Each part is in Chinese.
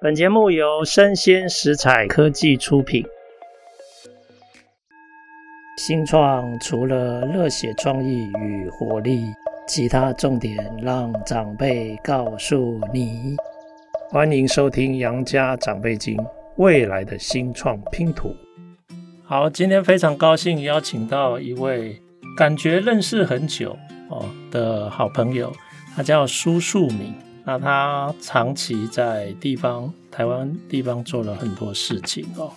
本节目由生鲜食材科技出品。新创除了热血创意与活力，其他重点让长辈告诉你。欢迎收听《杨家长辈经》，未来的新创拼图。好，今天非常高兴邀请到一位感觉认识很久哦的好朋友，他叫苏树敏。那他长期在地方台湾地方做了很多事情哦。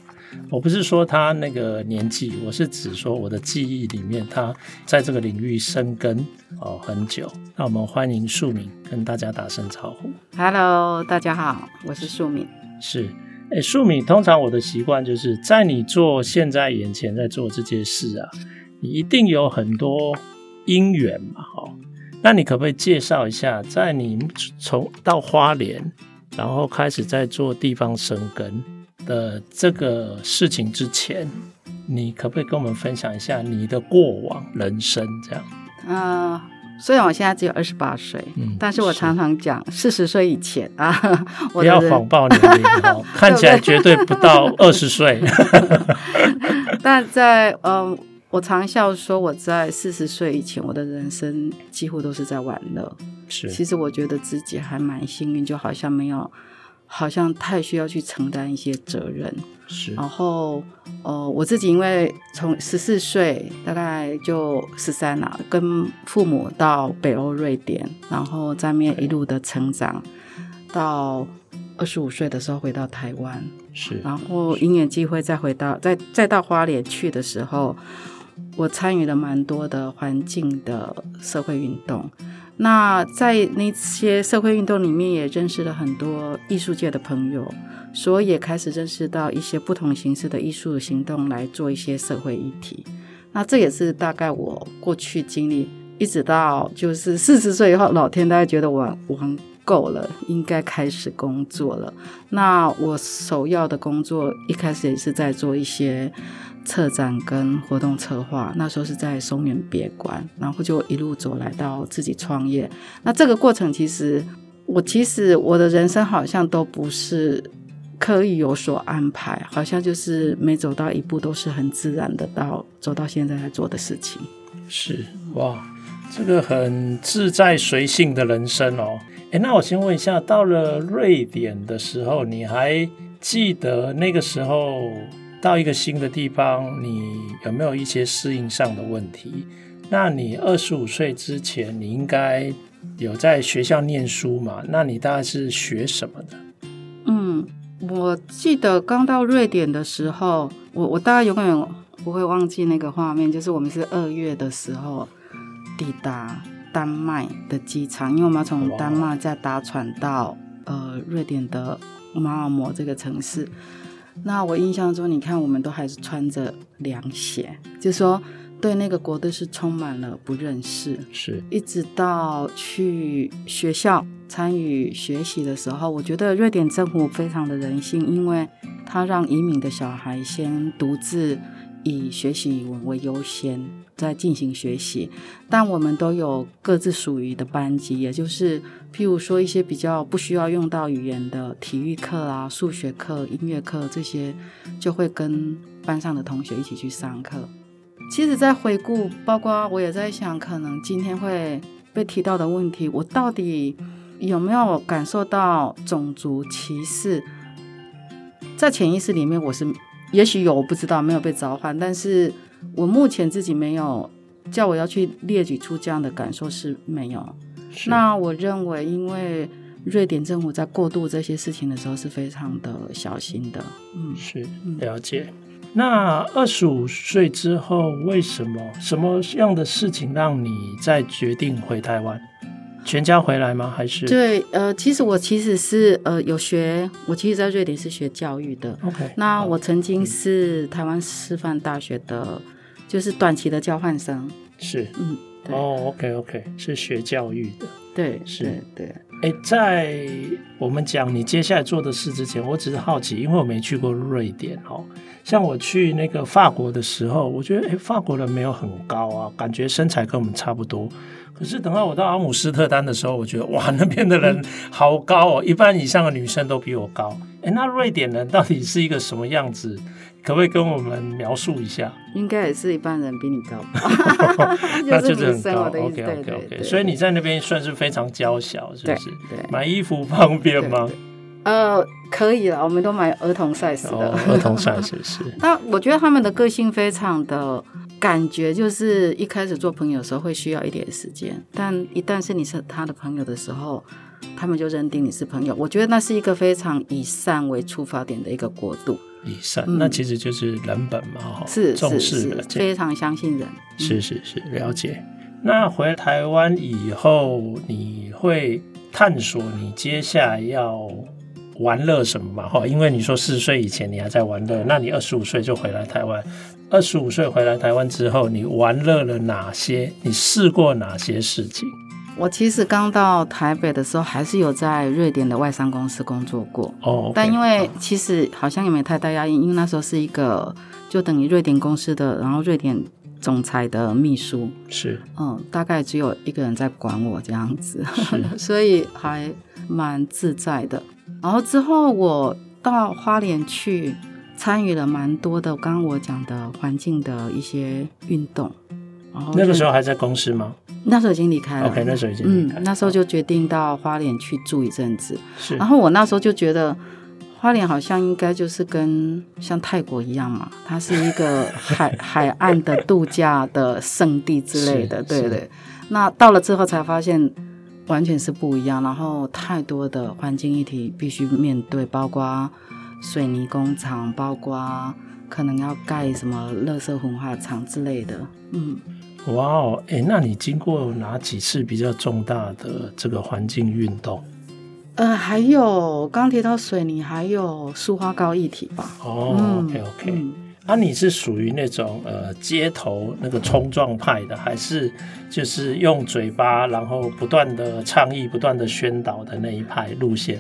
我不是说他那个年纪，我是指说我的记忆里面，他在这个领域生根哦很久。那我们欢迎树敏跟大家打声招呼。Hello，大家好，我是树敏。是，哎，树敏，通常我的习惯就是在你做现在眼前在做这件事啊，你一定有很多因缘嘛，哈。那你可不可以介绍一下，在你从到花莲，然后开始在做地方生根的这个事情之前，你可不可以跟我们分享一下你的过往人生？这样。啊、呃，虽然我现在只有二十八岁，嗯，但是我常常讲四十岁以前啊，我不要谎报年龄哦，看起来绝对不到二十岁。但在嗯。呃我常笑说，我在四十岁以前，我的人生几乎都是在玩乐。是，其实我觉得自己还蛮幸运，就好像没有，好像太需要去承担一些责任。是，然后，呃，我自己因为从十四岁大概就十三了，跟父母到北欧瑞典，然后在面一路的成长，到二十五岁的时候回到台湾。是，然后因缘际会再回到，再再到花莲去的时候。我参与了蛮多的环境的社会运动，那在那些社会运动里面也认识了很多艺术界的朋友，所以也开始认识到一些不同形式的艺术行动来做一些社会议题。那这也是大概我过去经历，一直到就是四十岁以后，老天大家觉得我玩够了，应该开始工作了。那我首要的工作一开始也是在做一些。策展跟活动策划，那时候是在松原别馆，然后就一路走来到自己创业。那这个过程，其实我其实我的人生好像都不是刻意有所安排，好像就是每走到一步都是很自然的到走到现在在做的事情。是哇，这个很自在随性的人生哦。诶，那我先问一下，到了瑞典的时候，你还记得那个时候？到一个新的地方，你有没有一些适应上的问题？那你二十五岁之前，你应该有在学校念书嘛？那你大概是学什么的？嗯，我记得刚到瑞典的时候，我我大概永远不会忘记那个画面，就是我们是二月的时候抵达丹麦的机场，因为我们要从丹麦再搭船到呃瑞典的马尔摩这个城市。那我印象中，你看，我们都还是穿着凉鞋，就说对那个国度是充满了不认识。是，一直到去学校参与学习的时候，我觉得瑞典政府非常的人性，因为他让移民的小孩先独自以学习语文为优先。在进行学习，但我们都有各自属于的班级，也就是譬如说一些比较不需要用到语言的体育课啊、数学课、音乐课这些，就会跟班上的同学一起去上课。其实，在回顾，包括我也在想，可能今天会被提到的问题，我到底有没有感受到种族歧视？在潜意识里面，我是也许有，我不知道，没有被召唤，但是。我目前自己没有叫我要去列举出这样的感受是没有。那我认为，因为瑞典政府在过渡这些事情的时候是非常的小心的。嗯，是了解。那二十五岁之后，为什么什么样的事情让你再决定回台湾？全家回来吗？还是？对，呃，其实我其实是呃有学，我其实在瑞典是学教育的。OK，那我曾经是台湾师范大学的。就是短期的交换生，是，嗯，哦，OK OK，是学教育的，对，是，对，对，哎，在我们讲你接下来做的事之前，我只是好奇，因为我没去过瑞典哦。像我去那个法国的时候，我觉得，哎，法国人没有很高啊，感觉身材跟我们差不多。可是等到我到阿姆斯特丹的时候，我觉得，哇，那边的人好高哦，一半以上的女生都比我高。哎，那瑞典人到底是一个什么样子？可不可以跟我们描述一下？应该也是一般人比你高吧？那就是很高。OK OK OK。所以你在那边算是非常娇小，是不是？买衣服方便吗？呃，可以了，我们都买儿童 size 的。哦、儿童 size 是。那我觉得他们的个性非常的，感觉就是一开始做朋友的时候会需要一点时间，但一旦是你是他的朋友的时候，他们就认定你是朋友。我觉得那是一个非常以善为出发点的一个国度。以善，嗯、那其实就是人本嘛，哈，是重视人，非常相信人。是是是，了解。那回台湾以后，你会探索你接下来要。玩乐什么嘛？哈，因为你说四十岁以前你还在玩乐，那你二十五岁就回来台湾。二十五岁回来台湾之后，你玩乐了哪些？你试过哪些事情？我其实刚到台北的时候，还是有在瑞典的外商公司工作过。哦，okay, 但因为其实好像也没太大压力，因为那时候是一个就等于瑞典公司的，然后瑞典总裁的秘书。是，嗯，大概只有一个人在管我这样子，所以还蛮自在的。然后之后我到花莲去参与了蛮多的，刚刚我讲的环境的一些运动。然那个时候还在公司吗？那时候已经离开了。OK，那时候已经离开。嗯，那时候就决定到花莲去住一阵子。是。然后我那时候就觉得花莲好像应该就是跟像泰国一样嘛，它是一个海 海岸的度假的圣地之类的，对对。那到了之后才发现。完全是不一样，然后太多的环境议题必须面对，包括水泥工厂，包括可能要盖什么垃圾焚化厂之类的。嗯，哇哦，哎，那你经过哪几次比较重大的这个环境运动？呃，还有刚提到水泥，还有塑化膏议题吧。哦，嗯，OK OK。嗯那、啊、你是属于那种呃街头那个冲撞派的，还是就是用嘴巴然后不断的倡议、不断的宣导的那一派路线？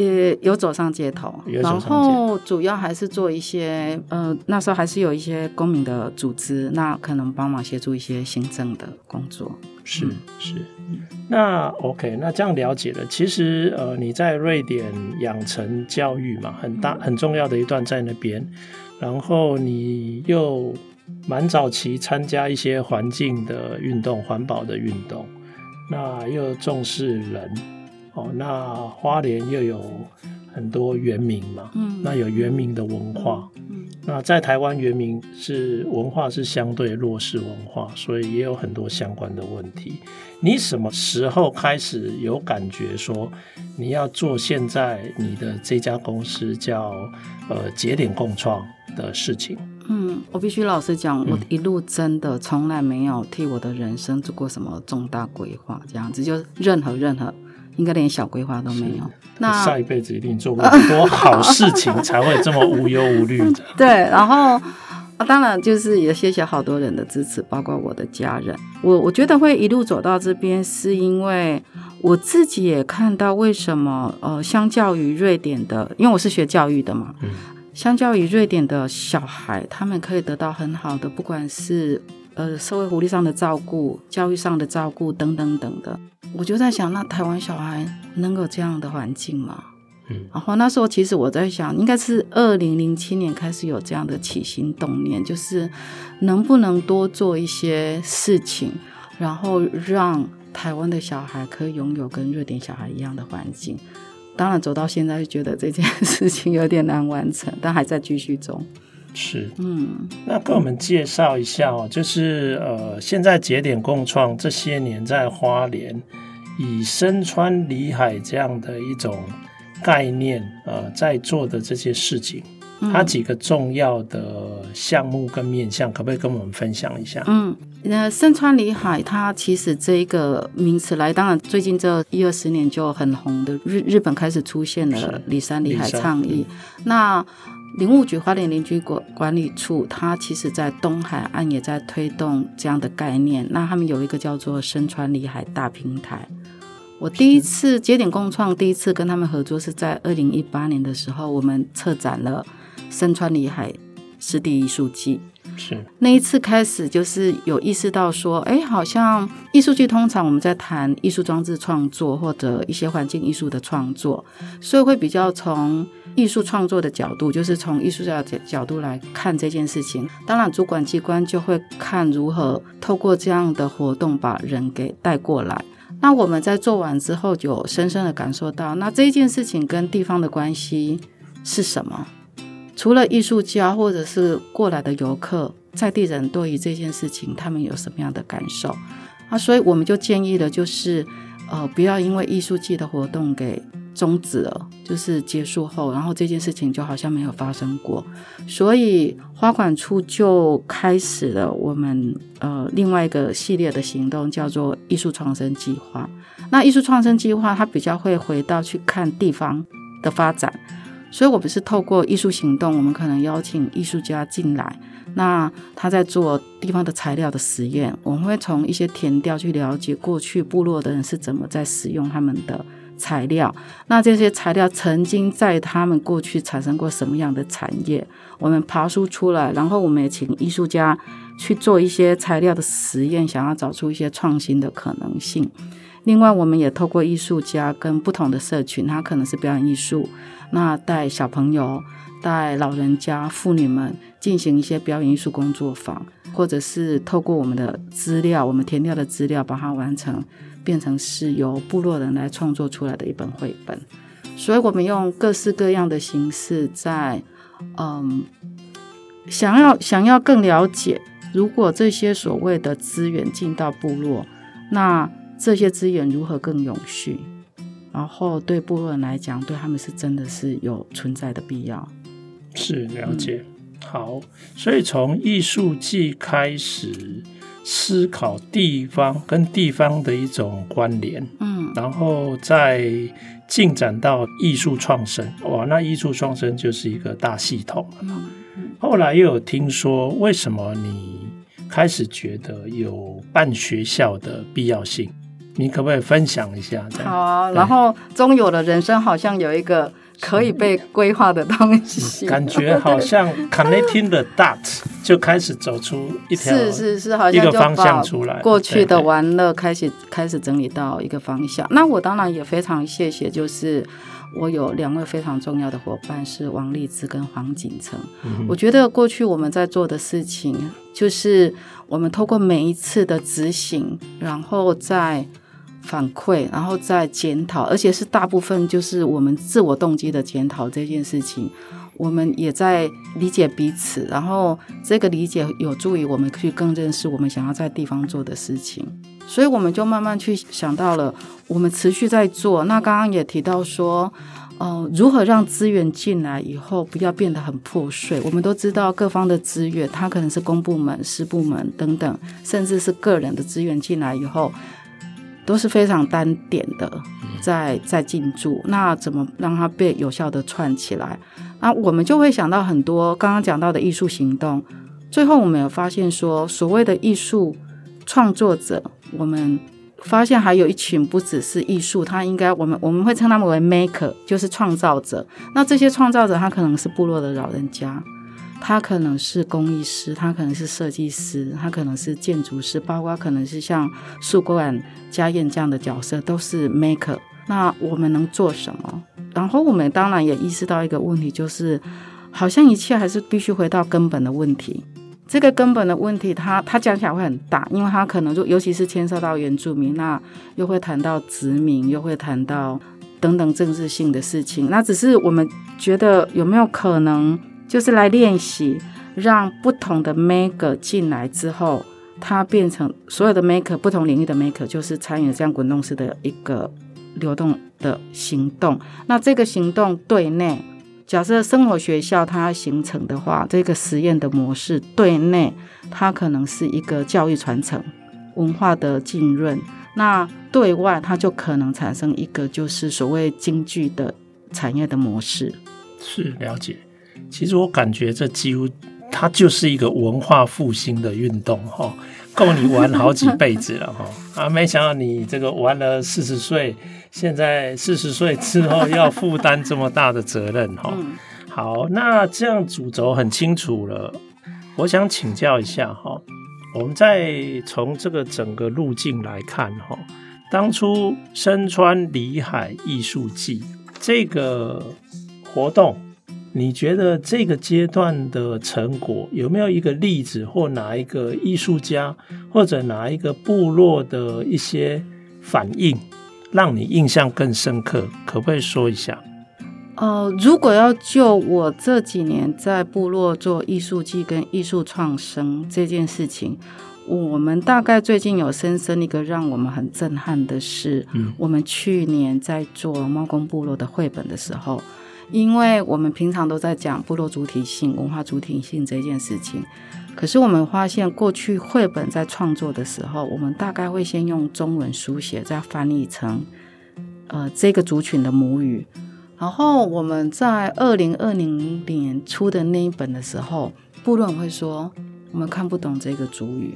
也有走上街头，然后主要还是做一些呃那时候还是有一些公民的组织，那可能帮忙协助一些行政的工作。是是，那 OK，那这样了解了。其实呃你在瑞典养成教育嘛，很大很重要的一段在那边。然后你又蛮早期参加一些环境的运动、环保的运动，那又重视人哦。那花莲又有很多原民嘛，嗯，那有原民的文化，嗯，那在台湾原民是文化是相对弱势文化，所以也有很多相关的问题。你什么时候开始有感觉说你要做现在你的这家公司叫呃节点共创？的事情，嗯，我必须老实讲，我一路真的从来没有替我的人生做过什么重大规划，这样子就任何任何，应该连小规划都没有。那下一辈子一定做过很多好事情，才会这么无忧无虑的。对，然后啊，当然就是也谢谢好多人的支持，包括我的家人。我我觉得会一路走到这边，是因为我自己也看到为什么呃，相较于瑞典的，因为我是学教育的嘛，嗯。相较于瑞典的小孩，他们可以得到很好的，不管是呃社会福利上的照顾、教育上的照顾等等等的。我就在想，那台湾小孩能有这样的环境吗？嗯，然后那时候其实我在想，应该是二零零七年开始有这样的起心动念，就是能不能多做一些事情，然后让台湾的小孩可以拥有跟瑞典小孩一样的环境。当然，走到现在就觉得这件事情有点难完成，但还在继续中。是，嗯，那跟我们介绍一下哦，就是呃，现在节点共创这些年在花莲以身穿里海这样的一种概念，呃，在做的这些事情。它几个重要的项目跟面向，可不可以跟我们分享一下？嗯，那身穿里海，它其实这一个名词来，当然最近这一二十年就很红的日日本开始出现了里山里海倡议。那林务局花莲林区管管理处，它其实在东海岸也在推动这样的概念。那他们有一个叫做深川里海大平台。我第一次节点共创，第一次跟他们合作是在二零一八年的时候，我们策展了。深川里海湿地艺术季是那一次开始，就是有意识到说，哎，好像艺术季通常我们在谈艺术装置创作或者一些环境艺术的创作，所以会比较从艺术创作的角度，就是从艺术家的角度来看这件事情。当然，主管机关就会看如何透过这样的活动把人给带过来。那我们在做完之后，就深深的感受到，那这件事情跟地方的关系是什么？除了艺术家或者是过来的游客，在地人对于这件事情，他们有什么样的感受？啊，所以我们就建议了，就是呃，不要因为艺术季的活动给终止了，就是结束后，然后这件事情就好像没有发生过。所以花管处就开始了我们呃另外一个系列的行动，叫做艺术创生计划。那艺术创生计划它比较会回到去看地方的发展，所以我们是透过艺术行动，我们可能邀请艺术家进来，那他在做地方的材料的实验，我们会从一些田调去了解过去部落的人是怎么在使用他们的。材料，那这些材料曾经在他们过去产生过什么样的产业？我们爬梳出来，然后我们也请艺术家去做一些材料的实验，想要找出一些创新的可能性。另外，我们也透过艺术家跟不同的社群，他可能是表演艺术，那带小朋友、带老人家、妇女们进行一些表演艺术工作坊，或者是透过我们的资料，我们填掉的资料，把它完成。变成是由部落人来创作出来的一本绘本，所以我们用各式各样的形式在，嗯，想要想要更了解，如果这些所谓的资源进到部落，那这些资源如何更永续？然后对部落人来讲，对他们是真的是有存在的必要。是了解，嗯、好，所以从艺术季开始。思考地方跟地方的一种关联，嗯，然后再进展到艺术创生，哇，那艺术创生就是一个大系统了。嗯，后来又有听说，为什么你开始觉得有办学校的必要性？你可不可以分享一下？好啊，然后中友的人生好像有一个。可以被规划的东西，感觉好像 connecting the dots 就开始走出一条是是是，好像一个方向出来。过去的玩乐开始开始整理到一个方向。那我当然也非常谢谢，就是我有两位非常重要的伙伴是王丽芝跟黄景成。嗯、我觉得过去我们在做的事情，就是我们透过每一次的执行，然后在。反馈，然后再检讨，而且是大部分就是我们自我动机的检讨这件事情，我们也在理解彼此，然后这个理解有助于我们去更认识我们想要在地方做的事情，所以我们就慢慢去想到了，我们持续在做。那刚刚也提到说，呃，如何让资源进来以后不要变得很破碎？我们都知道各方的资源，它可能是公部门、私部门等等，甚至是个人的资源进来以后。都是非常单点的，在在进驻，那怎么让它被有效的串起来？那我们就会想到很多刚刚讲到的艺术行动。最后我们有发现说，所谓的艺术创作者，我们发现还有一群不只是艺术，他应该我们我们会称他们为 maker，就是创造者。那这些创造者，他可能是部落的老人家。他可能是工艺师，他可能是设计师，他可能是建筑师，包括可能是像树管家燕这样的角色，都是 maker。那我们能做什么？然后我们当然也意识到一个问题，就是好像一切还是必须回到根本的问题。这个根本的问题，它它讲起来会很大，因为它可能就尤其是牵涉到原住民，那又会谈到殖民，又会谈到等等政治性的事情。那只是我们觉得有没有可能？就是来练习，让不同的 maker 进来之后，它变成所有的 maker 不同领域的 maker，就是参与这样滚动式的一个流动的行动。那这个行动对内，假设生活学校它形成的话，这个实验的模式对内，它可能是一个教育传承、文化的浸润；那对外，它就可能产生一个就是所谓经济的产业的模式。是了解。其实我感觉这几乎它就是一个文化复兴的运动哈，够你玩好几辈子了哈啊！没想到你这个玩了四十岁，现在四十岁之后 要负担这么大的责任哈。好，那这样主轴很清楚了，我想请教一下哈，我们再从这个整个路径来看哈，当初身穿里海艺术季这个。活动，你觉得这个阶段的成果有没有一个例子，或哪一个艺术家，或者哪一个部落的一些反应，让你印象更深刻？可不可以说一下？呃，如果要就我这几年在部落做艺术季跟艺术创生这件事情。我们大概最近有深深一个让我们很震撼的是，嗯，我们去年在做猫公部落的绘本的时候，因为我们平常都在讲部落主体性、文化主体性这件事情，可是我们发现过去绘本在创作的时候，我们大概会先用中文书写，再翻译成呃这个族群的母语，然后我们在二零二零年出的那一本的时候，部落会说我们看不懂这个族语。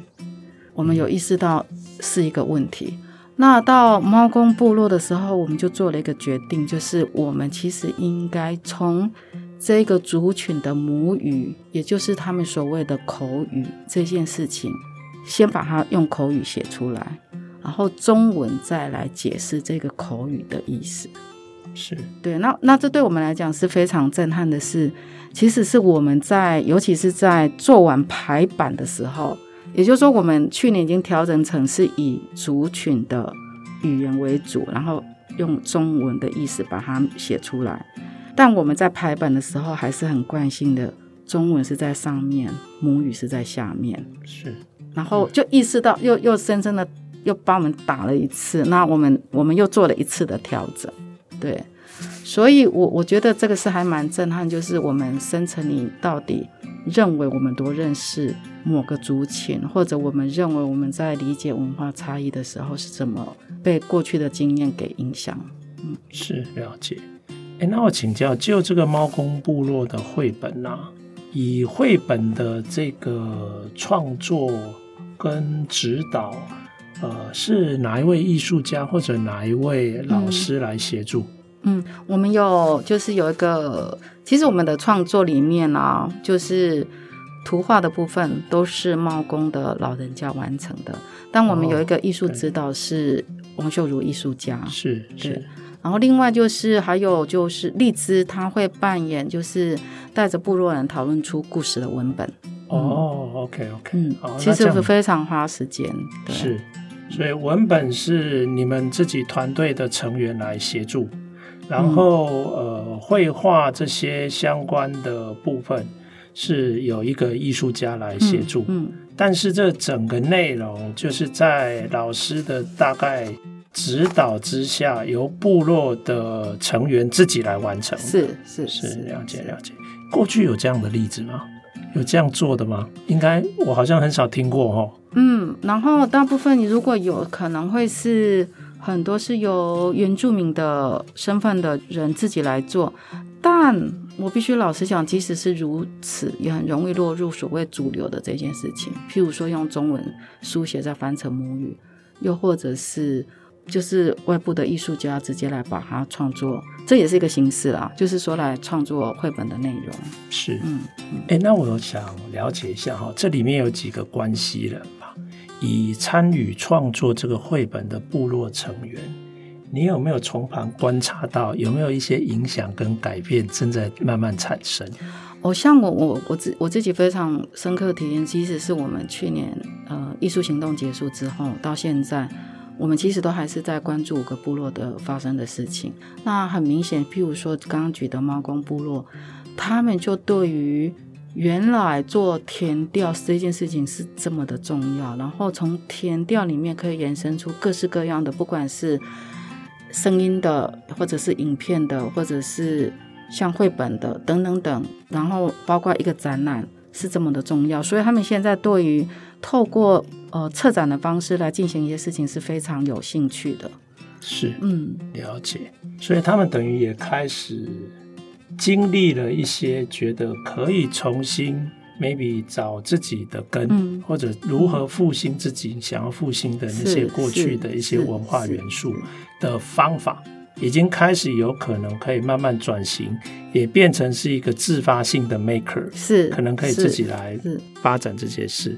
我们有意识到是一个问题。那到猫公部落的时候，我们就做了一个决定，就是我们其实应该从这个族群的母语，也就是他们所谓的口语这件事情，先把它用口语写出来，然后中文再来解释这个口语的意思。是对。那那这对我们来讲是非常震撼的事。其实是我们在，尤其是在做完排版的时候。也就是说，我们去年已经调整成是以族群的语言为主，然后用中文的意思把它写出来。但我们在排版的时候还是很惯性的，中文是在上面，母语是在下面。是，然后就意识到又又深深的又帮我们打了一次。那我们我们又做了一次的调整，对。所以我我觉得这个是还蛮震撼，就是我们深层里到底认为我们多认识某个族群，或者我们认为我们在理解文化差异的时候是怎么被过去的经验给影响？嗯，是了解。哎，那我请教，就这个猫公部落的绘本啊，以绘本的这个创作跟指导，呃，是哪一位艺术家或者哪一位老师来协助？嗯，我们有就是有一个，其实我们的创作里面呢、啊，就是图画的部分都是猫公的老人家完成的，但我们有一个艺术指导是王秀如艺术家，是、哦、是。然后另外就是还有就是荔枝，他会扮演就是带着部落人讨论出故事的文本。哦、嗯、，OK OK，嗯，其实是非常花时间，对。是，所以文本是你们自己团队的成员来协助。然后，呃，绘画这些相关的部分是有一个艺术家来协助，嗯，嗯，但是这整个内容就是在老师的大概指导之下，由部落的成员自己来完成。是是是，是，了解了解。过去有这样的例子吗？有这样做的吗？应该我好像很少听过哦。嗯，然后大部分你如果有可能会是。很多是由原住民的身份的人自己来做，但我必须老实讲，即使是如此，也很容易落入所谓主流的这件事情。譬如说，用中文书写再翻成母语，又或者是就是外部的艺术家直接来把它创作，这也是一个形式啦。就是说来创作绘本的内容。是，嗯，哎、欸，那我想了解一下哈，这里面有几个关系人吧？以参与创作这个绘本的部落成员，你有没有从旁观察到有没有一些影响跟改变正在慢慢产生？哦，像我我我自我自己非常深刻体验，其实是我们去年呃艺术行动结束之后到现在，我们其实都还是在关注五个部落的发生的事情。那很明显，譬如说刚刚举的猫公部落，他们就对于原来做填调这件事情是这么的重要，然后从填调里面可以延伸出各式各样的，不管是声音的，或者是影片的，或者是像绘本的等等等，然后包括一个展览是这么的重要，所以他们现在对于透过呃策展的方式来进行一些事情是非常有兴趣的。是，嗯，了解，所以他们等于也开始。经历了一些，觉得可以重新 maybe 找自己的根，嗯、或者如何复兴自己想要复兴的那些过去的一些文化元素的方法，已经开始有可能可以慢慢转型，也变成是一个自发性的 maker，是可能可以自己来发展这些事。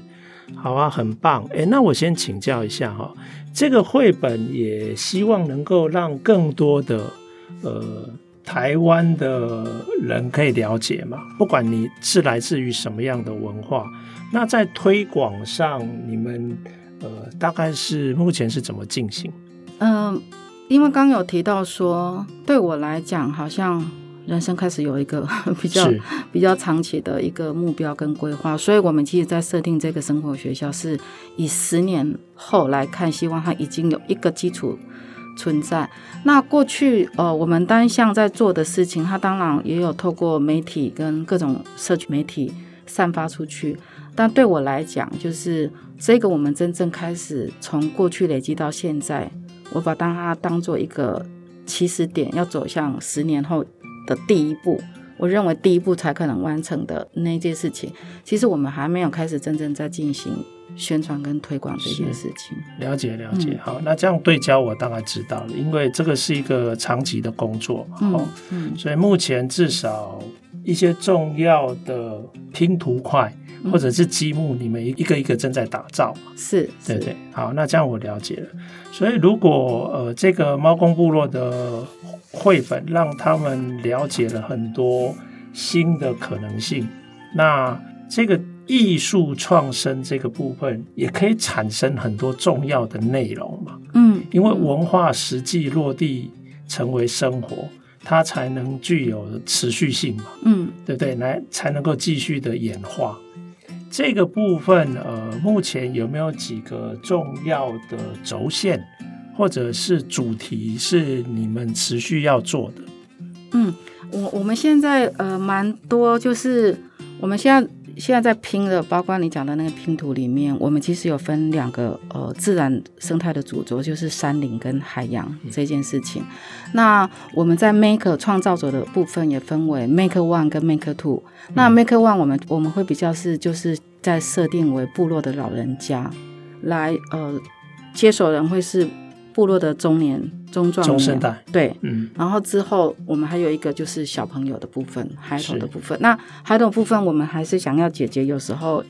好啊，很棒。哎，那我先请教一下哈，这个绘本也希望能够让更多的呃。台湾的人可以了解嘛？不管你是来自于什么样的文化，那在推广上，你们呃大概是目前是怎么进行？嗯、呃，因为刚有提到说，对我来讲，好像人生开始有一个 比较比较长期的一个目标跟规划，所以我们其实，在设定这个生活学校，是以十年后来看，希望它已经有一个基础。存在。那过去，呃，我们单向在做的事情，它当然也有透过媒体跟各种社区媒体散发出去。但对我来讲，就是这个我们真正开始从过去累积到现在，我把当它当做一个起始点，要走向十年后的第一步。我认为第一步才可能完成的那件事情，其实我们还没有开始真正在进行。宣传跟推广这件事情，了解了解。嗯、好，那这样对焦我大概知道了，因为这个是一个长期的工作嘛。嗯，嗯，所以目前至少一些重要的拼图块或者是积木，你们一个一个正在打造嘛。是，对对。好，那这样我了解了。所以如果呃这个猫公部落的绘本让他们了解了很多新的可能性，那这个。艺术创生这个部分也可以产生很多重要的内容嘛，嗯，因为文化实际落地成为生活，它才能具有持续性嘛，嗯，对不对？来才能够继续的演化。这个部分，呃，目前有没有几个重要的轴线或者是主题是你们持续要做的？嗯，我我们现在呃蛮多，就是我们现在。现在在拼的，包括你讲的那个拼图里面，我们其实有分两个呃自然生态的主轴，就是山林跟海洋这件事情。嗯、那我们在 Maker 创造者的部分也分为 Maker One 跟 Maker Two。嗯、那 Maker One 我们我们会比较是就是在设定为部落的老人家来呃接手人会是。部落的中年、中壮年，中生代，对，嗯，然后之后我们还有一个就是小朋友的部分，孩童的部分。那孩童部分，我们还是想要解决有时候，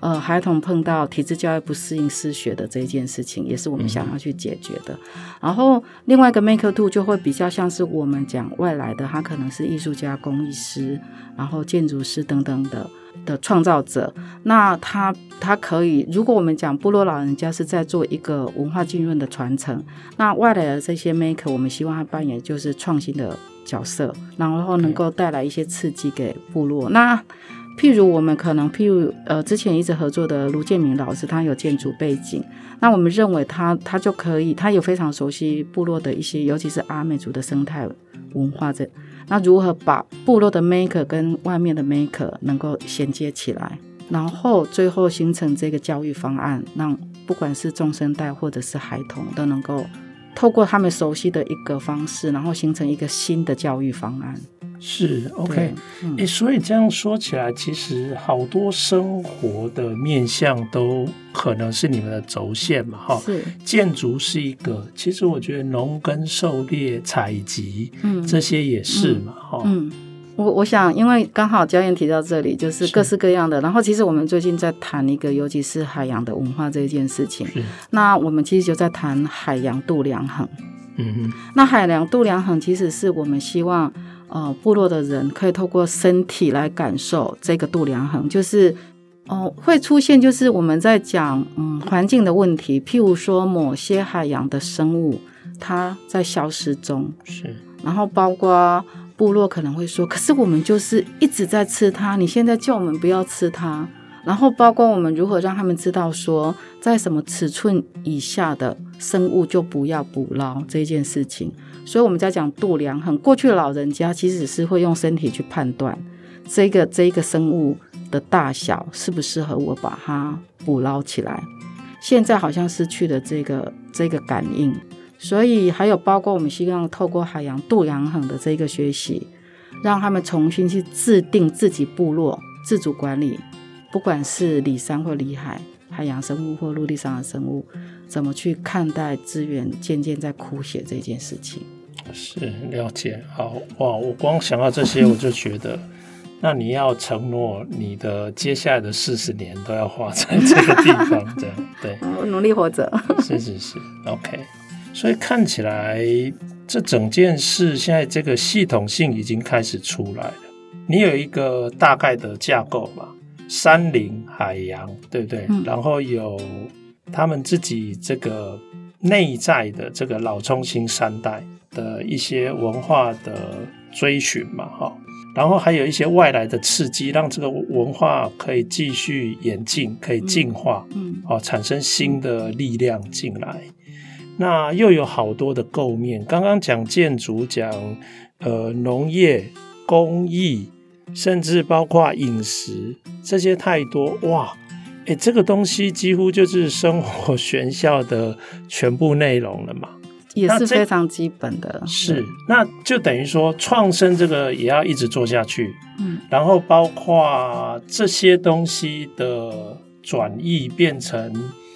呃，孩童碰到体制教育不适应失学的这一件事情，也是我们想要去解决的。嗯、然后另外一个 Maker Two 就会比较像是我们讲外来的，他可能是艺术家、工艺师，然后建筑师等等的。的创造者，那他他可以，如果我们讲部落老人家是在做一个文化浸润的传承，那外来的这些 maker，我们希望他扮演就是创新的角色，然后能够带来一些刺激给部落。那譬如我们可能譬如呃之前一直合作的卢建明老师，他有建筑背景，那我们认为他他就可以，他有非常熟悉部落的一些，尤其是阿美族的生态文化这。那如何把部落的 maker 跟外面的 maker 能够衔接起来，然后最后形成这个教育方案，让不管是中生代或者是孩童都能够透过他们熟悉的一个方式，然后形成一个新的教育方案。是 OK，哎、嗯欸，所以这样说起来，其实好多生活的面向都可能是你们的轴线嘛，哈。是。建筑是一个，其实我觉得农耕、狩猎、采集，嗯，这些也是嘛，哈、嗯。嗯，我我想，因为刚好焦燕提到这里，就是各式各样的。然后，其实我们最近在谈一个，尤其是海洋的文化这一件事情。那我们其实就在谈海洋度量衡。嗯哼。那海洋度量衡其实是我们希望。呃，部落的人可以透过身体来感受这个度量衡，就是，哦、呃，会出现就是我们在讲嗯环境的问题，譬如说某些海洋的生物它在消失中，是，然后包括部落可能会说，可是我们就是一直在吃它，你现在叫我们不要吃它。然后包括我们如何让他们知道说，在什么尺寸以下的生物就不要捕捞这件事情。所以我们在讲度量衡，过去的老人家其实是会用身体去判断这个这一个生物的大小适不适合我把它捕捞起来。现在好像失去了这个这个感应，所以还有包括我们希望透过海洋度量衡的这个学习，让他们重新去制定自己部落自主管理。不管是里山或里海，海洋生物或陆地上的生物，怎么去看待资源渐渐在枯竭这件事情？是了解。好哇，我光想到这些，我就觉得，那你要承诺你的接下来的四十年都要花在这个地方，这样对？努力活着。是是是，OK。所以看起来这整件事现在这个系统性已经开始出来了。你有一个大概的架构嘛？山林、海洋，对不对？嗯、然后有他们自己这个内在的这个老中青三代的一些文化的追寻嘛，哈。然后还有一些外来的刺激，让这个文化可以继续演进，可以进化，嗯，哦，产生新的力量进来。那又有好多的构面，刚刚讲建筑，讲呃农业、工艺，甚至包括饮食，这些太多哇！诶，这个东西几乎就是生活学校的全部内容了嘛。也是非常基本的，是，那就等于说创生这个也要一直做下去，嗯，然后包括这些东西的转译变成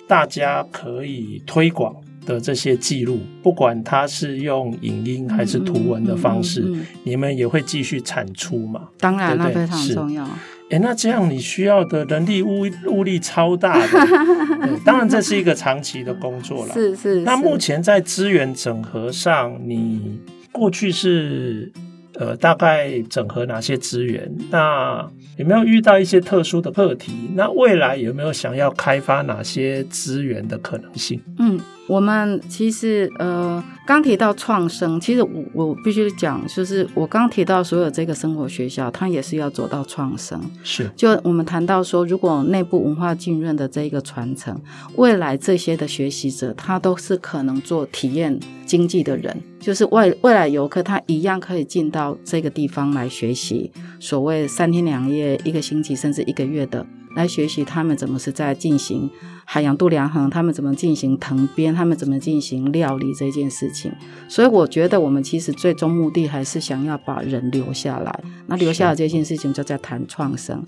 大家可以推广的这些记录，不管它是用影音还是图文的方式，嗯嗯嗯嗯、你们也会继续产出嘛？当然，对对那非常重要。哎，那这样你需要的人力物物力超大的，当然这是一个长期的工作了。是是。那目前在资源整合上，你过去是呃大概整合哪些资源？那有没有遇到一些特殊的课题？那未来有没有想要开发哪些资源的可能性？嗯。我们其实呃，刚提到创生，其实我我必须讲，就是我刚提到所有这个生活学校，它也是要走到创生。是，就我们谈到说，如果内部文化浸润的这一个传承，未来这些的学习者，他都是可能做体验经济的人，就是未未来游客，他一样可以进到这个地方来学习，所谓三天两夜、一个星期甚至一个月的。来学习他们怎么是在进行海洋度量衡，他们怎么进行藤编，他们怎么进行料理这件事情。所以我觉得我们其实最终目的还是想要把人留下来。那留下来这件事情就在谈创生。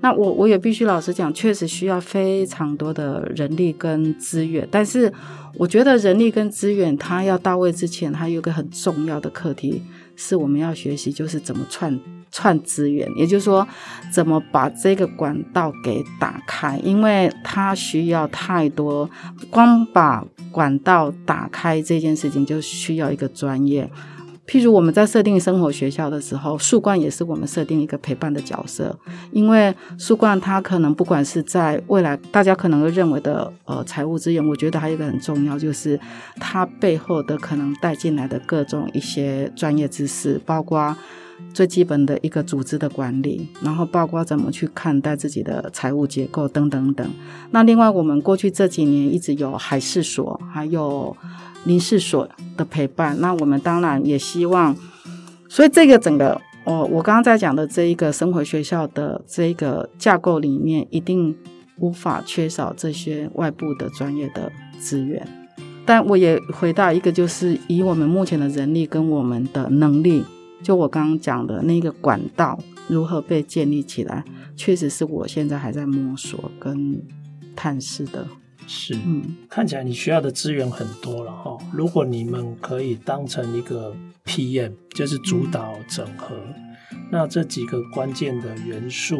那我我也必须老实讲，确实需要非常多的人力跟资源。但是我觉得人力跟资源它要到位之前，它有一个很重要的课题是我们要学习，就是怎么串。串资源，也就是说，怎么把这个管道给打开？因为它需要太多，光把管道打开这件事情就需要一个专业。譬如我们在设定生活学校的时候，树冠也是我们设定一个陪伴的角色，因为树冠它可能不管是在未来大家可能会认为的呃财务资源，我觉得还有一个很重要，就是它背后的可能带进来的各种一些专业知识，包括。最基本的一个组织的管理，然后包括怎么去看待自己的财务结构等等等。那另外，我们过去这几年一直有海事所，还有林事所的陪伴。那我们当然也希望，所以这个整个，哦，我刚刚在讲的这一个生活学校的这一个架构里面，一定无法缺少这些外部的专业的资源。但我也回答一个，就是以我们目前的人力跟我们的能力。就我刚刚讲的那个管道如何被建立起来，确实是我现在还在摸索跟探视的。是，嗯，看起来你需要的资源很多了哈。如果你们可以当成一个 PM，就是主导整合，嗯，那这几个关键的元素，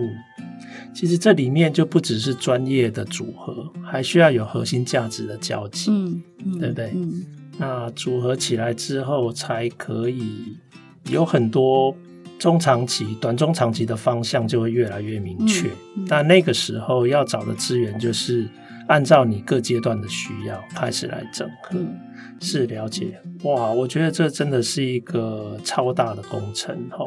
其实这里面就不只是专业的组合，还需要有核心价值的交集，嗯，嗯，对不对？嗯，那组合起来之后才可以。有很多中长期、短中长期的方向就会越来越明确，嗯嗯、但那个时候要找的资源就是按照你各阶段的需要开始来整合，嗯、是了解。哇，我觉得这真的是一个超大的工程哈。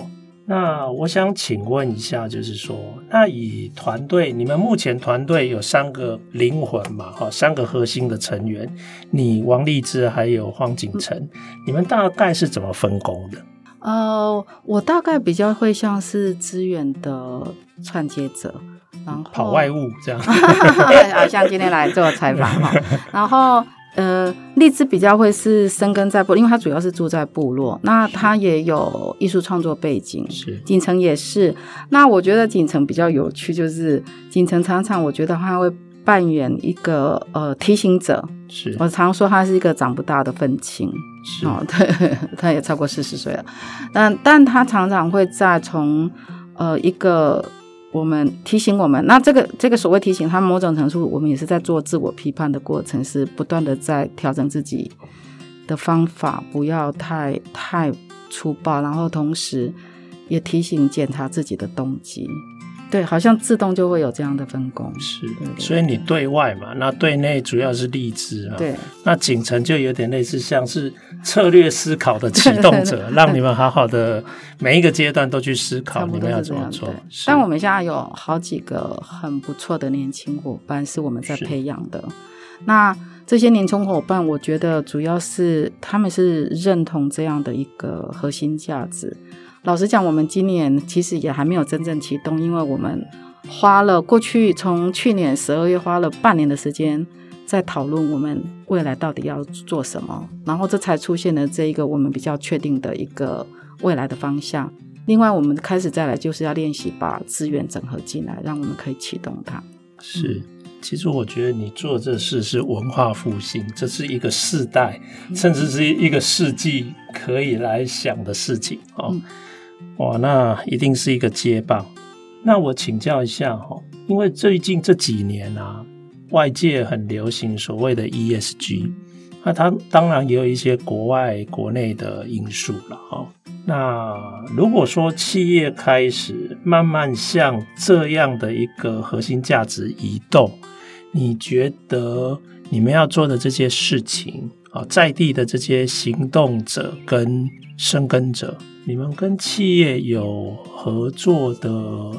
那我想请问一下，就是说，那以团队，你们目前团队有三个灵魂嘛？哈，三个核心的成员，你王立志还有黄景成，嗯、你们大概是怎么分工的？呃，我大概比较会像是资源的串接者，然后跑外务这样，好像今天来做采访哈。然后呃，荔枝比较会是生根在部，因为他主要是住在部落，那他也有艺术创作背景。是，锦城也是。那我觉得锦城比较有趣，就是锦城常常我觉得他会扮演一个呃提醒者。是，我常说他是一个长不大的愤青。是哦，对，他也超过四十岁了，但但他常常会在从呃一个我们提醒我们，那这个这个所谓提醒，他某种程度我们也是在做自我批判的过程，是不断的在调整自己的方法不要太太粗暴，然后同时也提醒检查自己的动机。对，好像自动就会有这样的分工。是，对对对，所以你对外嘛，那对内主要是荔枝啊。对，那景城就有点类似，像是策略思考的启动者，让你们好好的每一个阶段都去思考你们要怎么做。但我们现在有好几个很不错的年轻伙伴是我们在培养的。那这些年轻伙伴，我觉得主要是他们是认同这样的一个核心价值。老实讲，我们今年其实也还没有真正启动，因为我们花了过去从去年十二月花了半年的时间在讨论我们未来到底要做什么，然后这才出现了这一个我们比较确定的一个未来的方向。另外，我们开始再来就是要练习把资源整合进来，让我们可以启动它。是，其实我觉得你做这事是文化复兴，这是一个世代甚至是一个世纪可以来想的事情哦。嗯哇，那一定是一个接棒。那我请教一下哈，因为最近这几年啊，外界很流行所谓的 ESG，那它当然也有一些国外、国内的因素了哈。那如果说企业开始慢慢向这样的一个核心价值移动，你觉得你们要做的这些事情啊，在地的这些行动者跟生根者，你们跟企业有合作的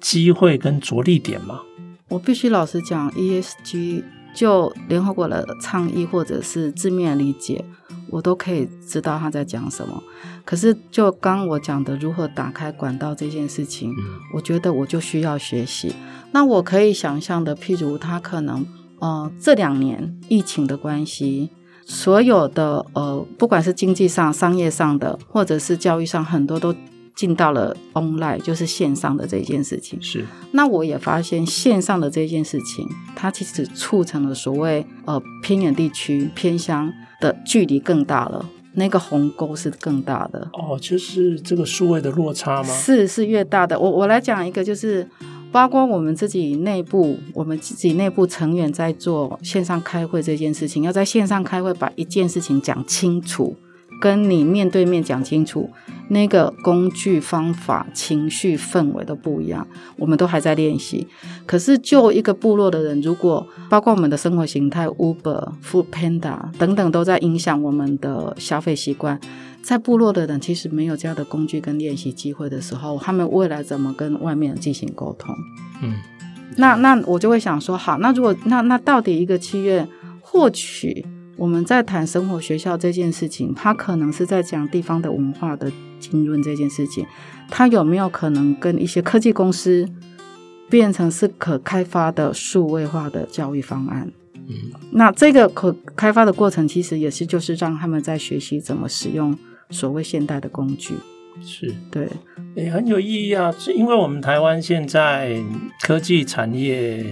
机会跟着力点吗？我必须老实讲，ESG 就联合国的倡议或者是字面理解，我都可以知道他在讲什么。可是就刚我讲的如何打开管道这件事情，嗯、我觉得我就需要学习。那我可以想象的，譬如他可能呃这两年疫情的关系。所有的呃，不管是经济上、商业上的，或者是教育上，很多都进到了 online，就是线上的这件事情。是。那我也发现线上的这件事情，它其实促成了所谓呃偏远地区、偏乡的距离更大了，那个鸿沟是更大的。哦，就是这个数位的落差吗？是，是越大的。我我来讲一个，就是。包括我们自己内部，我们自己内部成员在做线上开会这件事情，要在线上开会，把一件事情讲清楚，跟你面对面讲清楚，那个工具、方法、情绪、氛围都不一样。我们都还在练习。可是，就一个部落的人，如果包括我们的生活形态，Uber、Foodpanda 等等，都在影响我们的消费习惯。在部落的人其实没有这样的工具跟练习机会的时候，他们未来怎么跟外面进行沟通？嗯，那那我就会想说，好，那如果那那到底一个七月获取我们在谈生活学校这件事情，他可能是在讲地方的文化的浸润这件事情，他有没有可能跟一些科技公司变成是可开发的数位化的教育方案？嗯，那这个可开发的过程，其实也是就是让他们在学习怎么使用。所谓现代的工具是对，也、欸、很有意义啊！是因为我们台湾现在科技产业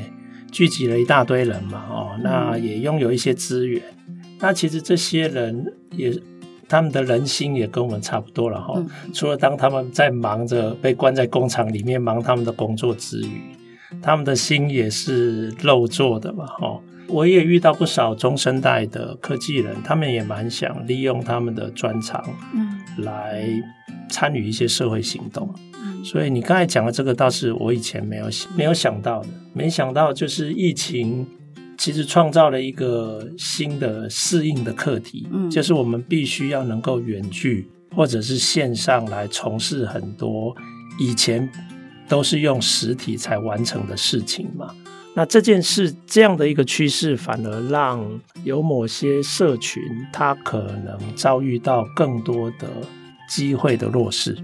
聚集了一大堆人嘛，哦，那也拥有一些资源。嗯、那其实这些人也，他们的人心也跟我们差不多了哈。嗯、除了当他们在忙着被关在工厂里面忙他们的工作之余，他们的心也是肉做的嘛，哈。我也遇到不少中生代的科技人，他们也蛮想利用他们的专长，嗯，来参与一些社会行动。嗯，所以你刚才讲的这个倒是我以前没有没有想到的，没想到就是疫情其实创造了一个新的适应的课题，嗯，就是我们必须要能够远距或者是线上来从事很多以前都是用实体才完成的事情嘛。那这件事这样的一个趋势，反而让有某些社群，他可能遭遇到更多的机会的弱势，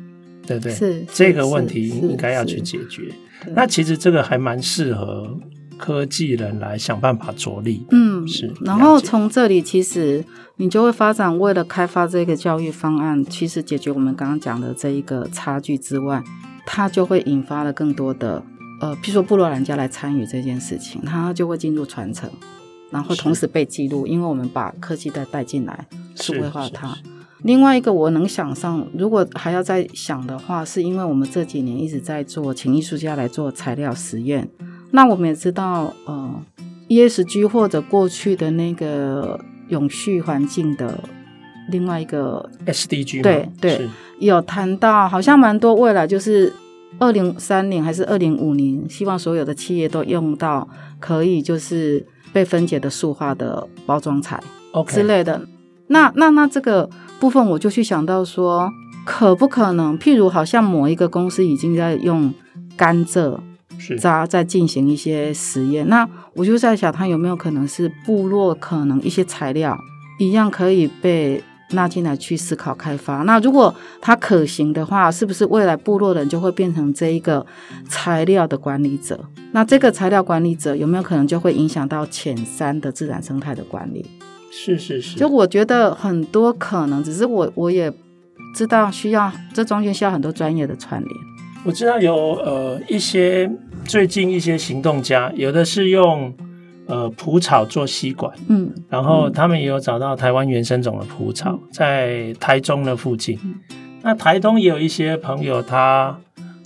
对不对？是这个问题应该要去解决。那其实这个还蛮适合科技人来想办法着力。嗯，是。然后从这里，其实你就会发展，为了开发这个教育方案，其实解决我们刚刚讲的这一个差距之外，它就会引发了更多的。呃，譬如说部落人家来参与这件事情，他就会进入传承，然后同时被记录，因为我们把科技带带进来，数位化它。另外一个我能想上，如果还要再想的话，是因为我们这几年一直在做，请艺术家来做材料实验。那我们也知道，呃，ESG 或者过去的那个永续环境的另外一个 SDG，对对，有谈到好像蛮多未来就是二零三零还是二零五零，希望所有的企业都用到可以就是被分解的塑化的包装材之类的。那那那这个部分我就去想到说，可不可能？譬如好像某一个公司已经在用甘蔗渣在进行一些实验，那我就在想，它有没有可能是部落可能一些材料一样可以被纳进来去思考开发？那如果它可行的话，是不是未来部落人就会变成这一个材料的管理者？那这个材料管理者有没有可能就会影响到浅山的自然生态的管理？是是是，就我觉得很多可能，只是我我也知道需要这中间需要很多专业的串联。我知道有呃一些最近一些行动家，有的是用呃蒲草做吸管，嗯，然后他们也有找到台湾原生种的蒲草，在台中的附近。嗯、那台东也有一些朋友，他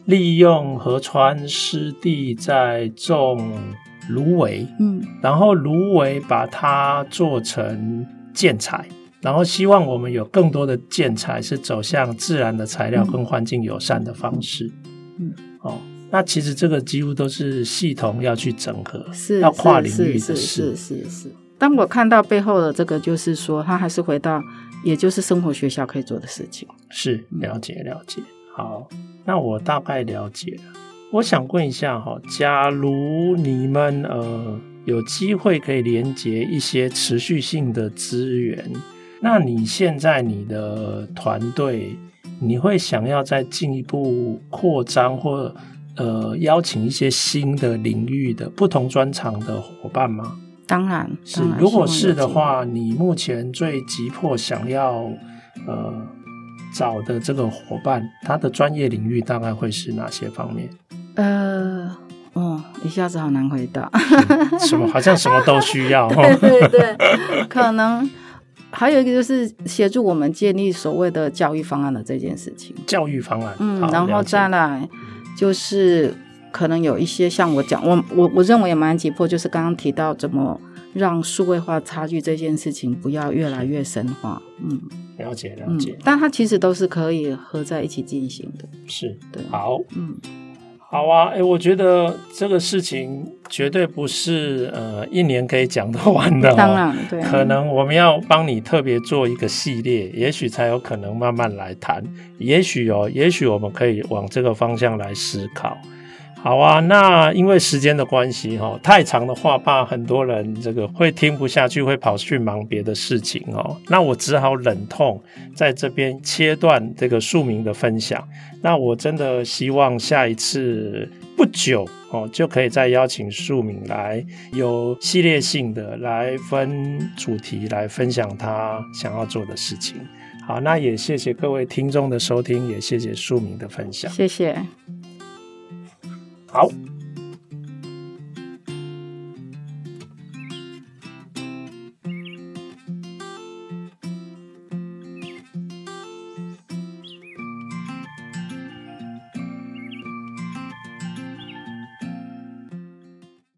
利用河川湿地在种。芦苇，嗯，然后芦苇把它做成建材，然后希望我们有更多的建材是走向自然的材料跟环境友善的方式，嗯，哦，那其实这个几乎都是系统要去整合，是要跨领域的事，是是是是。当我看到背后的这个，就是说，他还是回到，也就是生活学校可以做的事情，是了解了解。好，那我大概了解了。我想问一下哈，假如你们呃有机会可以连接一些持续性的资源，那你现在你的团队，你会想要再进一步扩张或呃邀请一些新的领域的不同专长的伙伴吗？当然，是。如果是的话，你目前最急迫想要呃找的这个伙伴，他的专业领域大概会是哪些方面？呃，哦，一下子好难回答。什么？好像什么都需要。对对对，可能还有一个就是协助我们建立所谓的教育方案的这件事情。教育方案，嗯，然后再来就是可能有一些像我讲，我我我认为也蛮急迫，就是刚刚提到怎么让数位化差距这件事情不要越来越深化。嗯，了解了解，嗯，但它其实都是可以合在一起进行的。是，对，好，嗯。好啊，哎，我觉得这个事情绝对不是呃一年可以讲得完的哦。当然，对，可能我们要帮你特别做一个系列，也许才有可能慢慢来谈。也许哦，也许我们可以往这个方向来思考。好啊，那因为时间的关系哈，太长的话怕很多人这个会听不下去，会跑去忙别的事情哦。那我只好忍痛在这边切断这个庶民的分享。那我真的希望下一次不久哦，就可以再邀请庶民来有系列性的来分主题来分享他想要做的事情。好，那也谢谢各位听众的收听，也谢谢庶民的分享，谢谢。好。